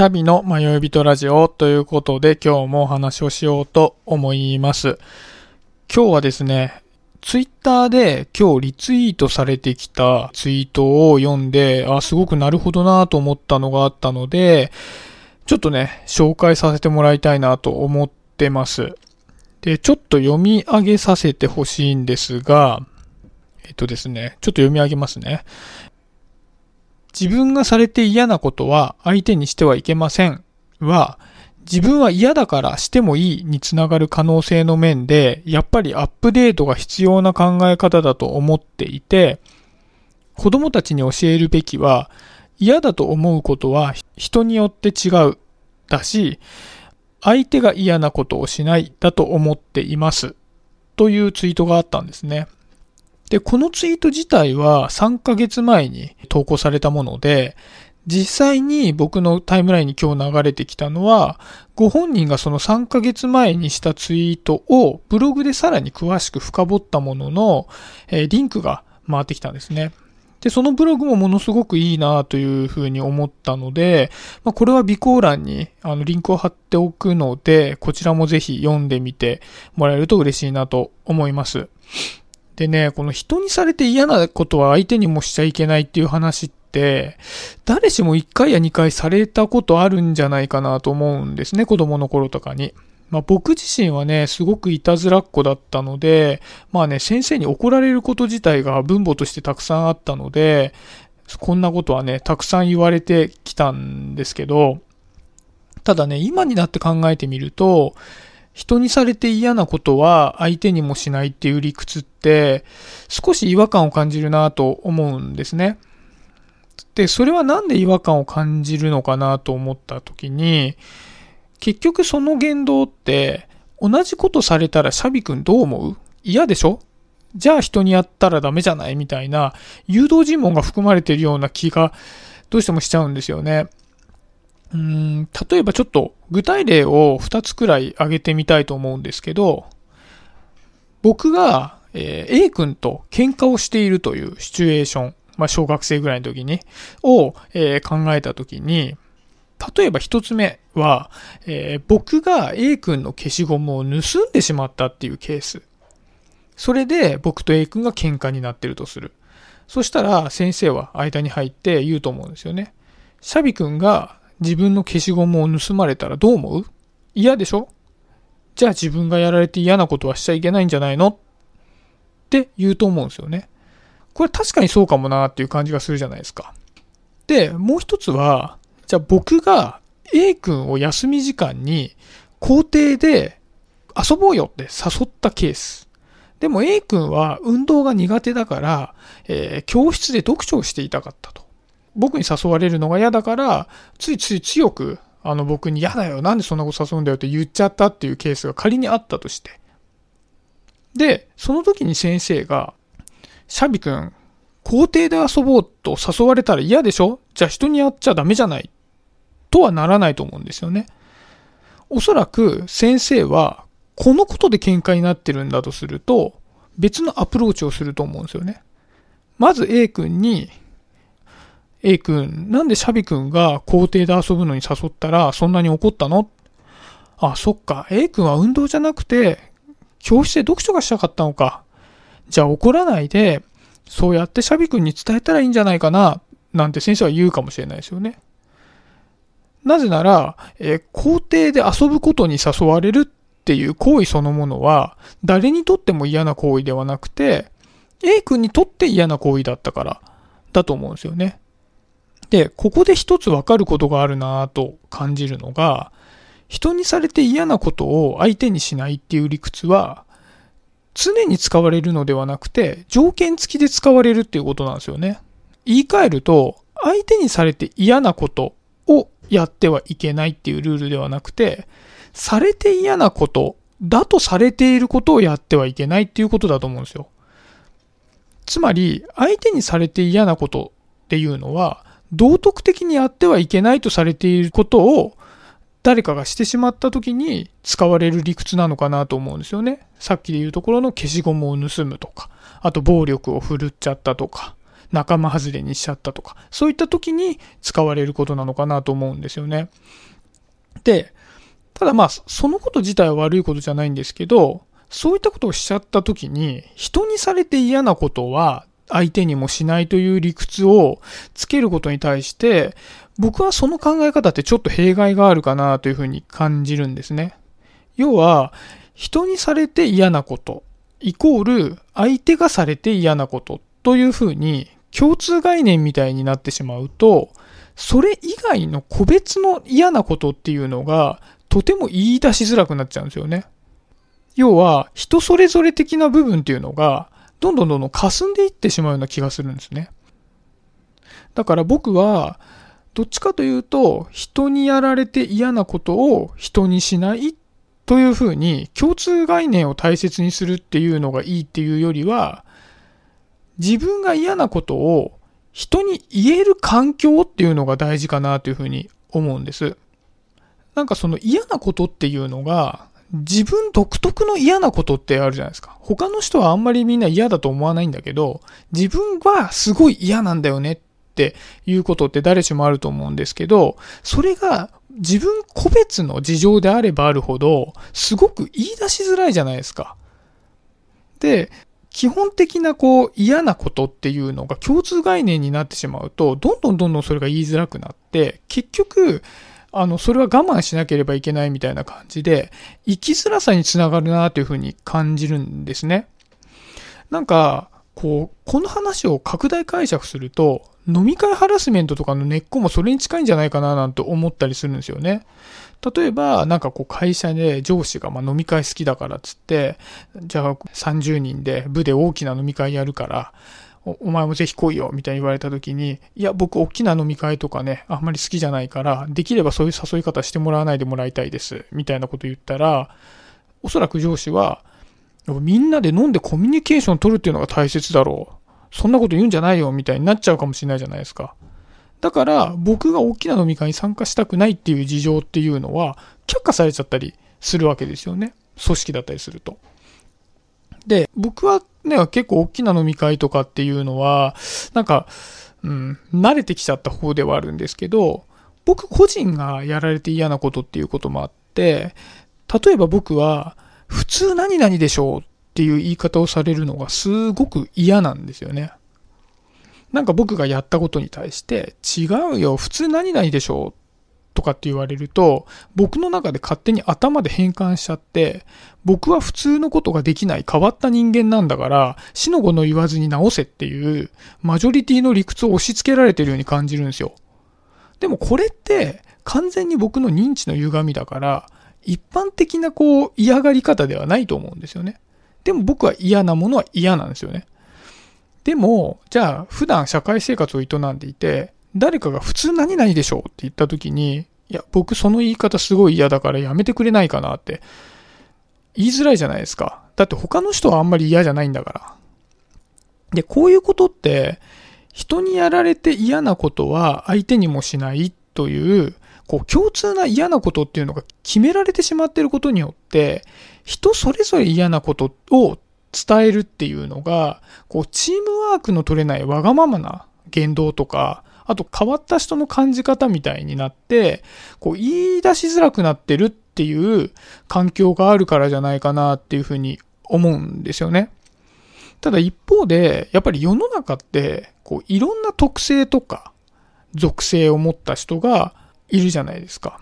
シャビの迷い人ラジオということで今日もお話をしようと思います。今日はですね、ツイッターで今日リツイートされてきたツイートを読んで、あ、すごくなるほどなと思ったのがあったので、ちょっとね、紹介させてもらいたいなと思ってます。で、ちょっと読み上げさせてほしいんですが、えっとですね、ちょっと読み上げますね。自分がされて嫌なことは相手にしてはいけませんは、自分は嫌だからしてもいいにつながる可能性の面で、やっぱりアップデートが必要な考え方だと思っていて、子供たちに教えるべきは、嫌だと思うことは人によって違うだし、相手が嫌なことをしないだと思っています。というツイートがあったんですね。で、このツイート自体は3ヶ月前に投稿されたもので、実際に僕のタイムラインに今日流れてきたのは、ご本人がその3ヶ月前にしたツイートをブログでさらに詳しく深掘ったものの、えリンクが回ってきたんですね。で、そのブログもものすごくいいなというふうに思ったので、まあ、これは備考欄にあのリンクを貼っておくので、こちらもぜひ読んでみてもらえると嬉しいなと思います。でね、この人にされて嫌なことは相手にもしちゃいけないっていう話って、誰しも1回や2回されたことあるんじゃないかなと思うんですね、子供の頃とかに。まあ僕自身はね、すごくいたずらっ子だったので、まあね、先生に怒られること自体が分母としてたくさんあったので、こんなことはね、たくさん言われてきたんですけど、ただね、今になって考えてみると、人にされて嫌なことは相手にもしないっていう理屈って少し違和感を感じるなと思うんですね。で、それはなんで違和感を感じるのかなと思った時に結局その言動って同じことされたらシャビ君どう思う？嫌でしょ？じゃあ人にやったらダメじゃない？みたいな誘導尋問が含まれているような気がどうしてもしちゃうんですよね。うん、例えばちょっと具体例を2つくらい挙げてみたいと思うんですけど、僕が、え、A 君と喧嘩をしているというシチュエーション、まあ、小学生ぐらいの時に、を、え、考えた時に、例えば1つ目は、え、僕が A 君の消しゴムを盗んでしまったっていうケース。それで僕と A 君が喧嘩になってるとする。そしたら先生は間に入って言うと思うんですよね。シャビ君が自分の消しゴムを盗まれたらどう思う？嫌でしょ？じゃあ自分がやられて嫌なことはしちゃいけないんじゃないの？って言うと思うんですよね。これ確かにそうかもなっていう感じがするじゃないですか。で、もう一つは、じゃあ僕が A 君を休み時間に校庭で遊ぼうよって誘ったケース。でも A 君は運動が苦手だから、えー、教室で読書をしていたかったと。僕に誘われるのが嫌だから、ついつい強く、あの僕に嫌だよ、なんでそんなこと誘うんだよって言っちゃったっていうケースが仮にあったとして。で、その時に先生が、シャビ君、校庭で遊ぼうと誘われたら嫌でしょ？じゃあ人にやっちゃダメじゃない？とはならないと思うんですよね。おそらく先生は、このことで喧嘩になってるんだとすると、別のアプローチをすると思うんですよね。まず A 君に A 君、なんでシャビ君が校庭で遊ぶのに誘ったらそんなに怒ったの？あ、そっか。A 君は運動じゃなくて、教室で読書がしたかったのか。じゃあ怒らないで、そうやってシャビ君に伝えたらいいんじゃないかな、なんて先生は言うかもしれないですよね。なぜなら、え、校庭で遊ぶことに誘われるっていう行為そのものは、誰にとっても嫌な行為ではなくて、A 君にとって嫌な行為だったからだと思うんですよね。で、ここで一つわかることがあるなと感じるのが、人にされて嫌なことを相手にしないっていう理屈は、常に使われるのではなくて、条件付きで使われるっていうことなんですよね。言い換えると、相手にされて嫌なことをやってはいけないっていうルールではなくて、されて嫌なことだとされていることをやってはいけないっていうことだと思うんですよ。つまり、相手にされて嫌なことっていうのは、道徳的にやってはいけないとされていることを誰かがしてしまった時に使われる理屈なのかなと思うんですよね。さっきで言うところの消しゴムを盗むとか、あと暴力を振るっちゃったとか、仲間外れにしちゃったとか、そういった時に使われることなのかなと思うんですよね。で、ただまあ、そのこと自体は悪いことじゃないんですけど、そういったことをしちゃった時に、人にされて嫌なことは相手にもしないという理屈をつけることに対して、僕はその考え方ってちょっと弊害があるかなというふうに感じるんですね。要は、人にされて嫌なこと、イコール相手がされて嫌なことというふうに共通概念みたいになってしまうと、それ以外の個別の嫌なことっていうのがとても言い出しづらくなっちゃうんですよね。要は、人それぞれ的な部分っていうのが、どんどんどんどん霞んでいってしまうような気がするんですね。だから僕は、どっちかというと、人にやられて嫌なことを人にしないというふうに、共通概念を大切にするっていうのがいいっていうよりは、自分が嫌なことを人に言える環境っていうのが大事かなというふうに思うんです。なんかその嫌なことっていうのが、自分独特の嫌なことってあるじゃないですか。他の人はあんまりみんな嫌だと思わないんだけど、自分はすごい嫌なんだよねっていうことって誰しもあると思うんですけど、それが自分個別の事情であればあるほど、すごく言い出しづらいじゃないですか。で、基本的なこう嫌なことっていうのが共通概念になってしまうと、どんどんどんどんそれが言いづらくなって、結局、あの、それは我慢しなければいけないみたいな感じで、生きづらさにつながるなというふうに感じるんですね。なんか、こう、この話を拡大解釈すると、飲み会ハラスメントとかの根っこもそれに近いんじゃないかななんて思ったりするんですよね。例えば、なんかこう会社で上司がま飲み会好きだからっつって、じゃあ30人で部で大きな飲み会やるから、お前もぜひ来いよ、みたいに言われた時に、いや、僕、大きな飲み会とかね、あんまり好きじゃないから、できればそういう誘い方してもらわないでもらいたいです、みたいなこと言ったら、おそらく上司は、みんなで飲んでコミュニケーション取るっていうのが大切だろう。そんなこと言うんじゃないよ、みたいになっちゃうかもしれないじゃないですか。だから、僕が大きな飲み会に参加したくないっていう事情っていうのは、却下されちゃったりするわけですよね。組織だったりすると。で、僕はね、結構大きな飲み会とかっていうのは、なんか、うん、慣れてきちゃった方ではあるんですけど、僕個人がやられて嫌なことっていうこともあって、例えば僕は、普通何々でしょうっていう言い方をされるのがすごく嫌なんですよね。なんか僕がやったことに対して、違うよ、普通何々でしょうとかって言われると、僕の中で勝手に頭で変換しちゃって、僕は普通のことができない変わった人間なんだから、死の子の言わずに直せっていう、マジョリティの理屈を押し付けられてるように感じるんですよ。でもこれって、完全に僕の認知の歪みだから、一般的なこう嫌がり方ではないと思うんですよね。でも僕は嫌なものは嫌なんですよね。でも、じゃあ普段社会生活を営んでいて、誰かが普通何々でしょうって言った時に、いや、僕その言い方すごい嫌だからやめてくれないかなって言いづらいじゃないですか。だって他の人はあんまり嫌じゃないんだから。で、こういうことって、人にやられて嫌なことは相手にもしないという、こう共通な嫌なことっていうのが決められてしまっていることによって、人それぞれ嫌なことを伝えるっていうのが、こうチームワークの取れないわがままな言動とか、あと変わった人の感じ方みたいになって、こう言い出しづらくなってるっていう環境があるからじゃないかなっていうふうに思うんですよね。ただ一方で、やっぱり世の中って、こういろんな特性とか属性を持った人がいるじゃないですか。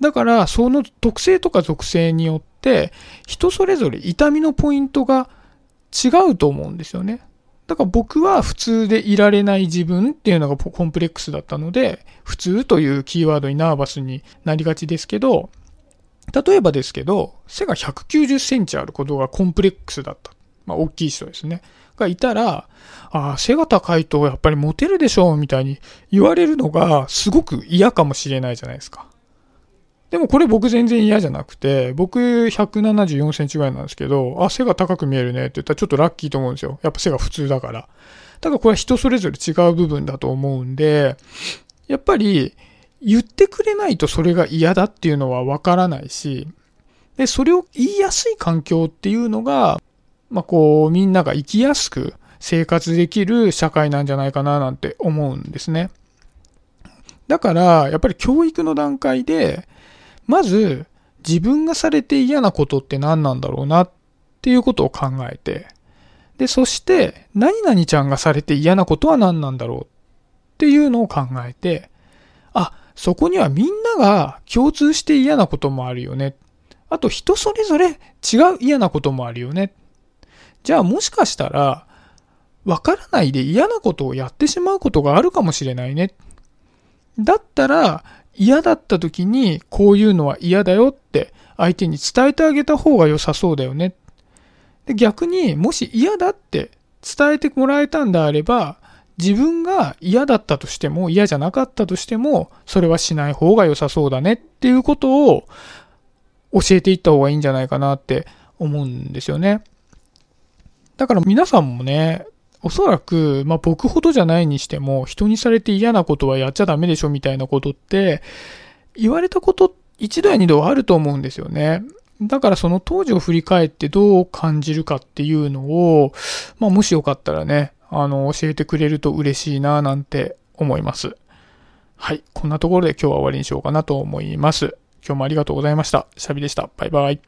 だから、その特性とか属性によって、人それぞれ痛みのポイントが違うと思うんですよね。だから僕は普通でいられない自分っていうのがコンプレックスだったので、普通というキーワードにナーバスになりがちですけど、例えばですけど、背が190センチあることがコンプレックスだった。まあ、大きい人ですね。がいたら、ああ、背が高いとやっぱりモテるでしょうみたいに言われるのがすごく嫌かもしれないじゃないですか。でもこれ僕全然嫌じゃなくて、僕174センチぐらいなんですけど、あ、背が高く見えるねって言ったらちょっとラッキーと思うんですよ。やっぱ背が普通だから。ただこれは人それぞれ違う部分だと思うんで、やっぱり言ってくれないとそれが嫌だっていうのはわからないし、で、それを言いやすい環境っていうのが、まあ、こう、みんなが生きやすく生活できる社会なんじゃないかななんて思うんですね。だから、やっぱり教育の段階で、まず自分がされて嫌なことって何なんだろうなっていうことを考えて、で、そして、何々ちゃんがされて嫌なことは何なんだろうっていうのを考えて、あ、そこにはみんなが共通して嫌なこともあるよね。あと人それぞれ違う嫌なこともあるよね。じゃあもしかしたら、わからないで嫌なことをやってしまうことがあるかもしれないね。だったら、嫌だった時にこういうのは嫌だよって相手に伝えてあげた方が良さそうだよね。で逆にもし嫌だって伝えてもらえたんであれば、自分が嫌だったとしても、嫌じゃなかったとしても、それはしない方が良さそうだねっていうことを教えていった方がいいんじゃないかなって思うんですよね。だから皆さんもね、おそらく、まあ僕ほどじゃないにしても、人にされて嫌なことはやっちゃダメでしょみたいなことって、言われたこと一度や二度はあると思うんですよね。だからその当時を振り返ってどう感じるかっていうのを、まあもしよかったらね、あの、教えてくれると嬉しいななんて思います。はい。こんなところで今日は終わりにしようかなと思います。今日もありがとうございました。シャビでした。バイバイ。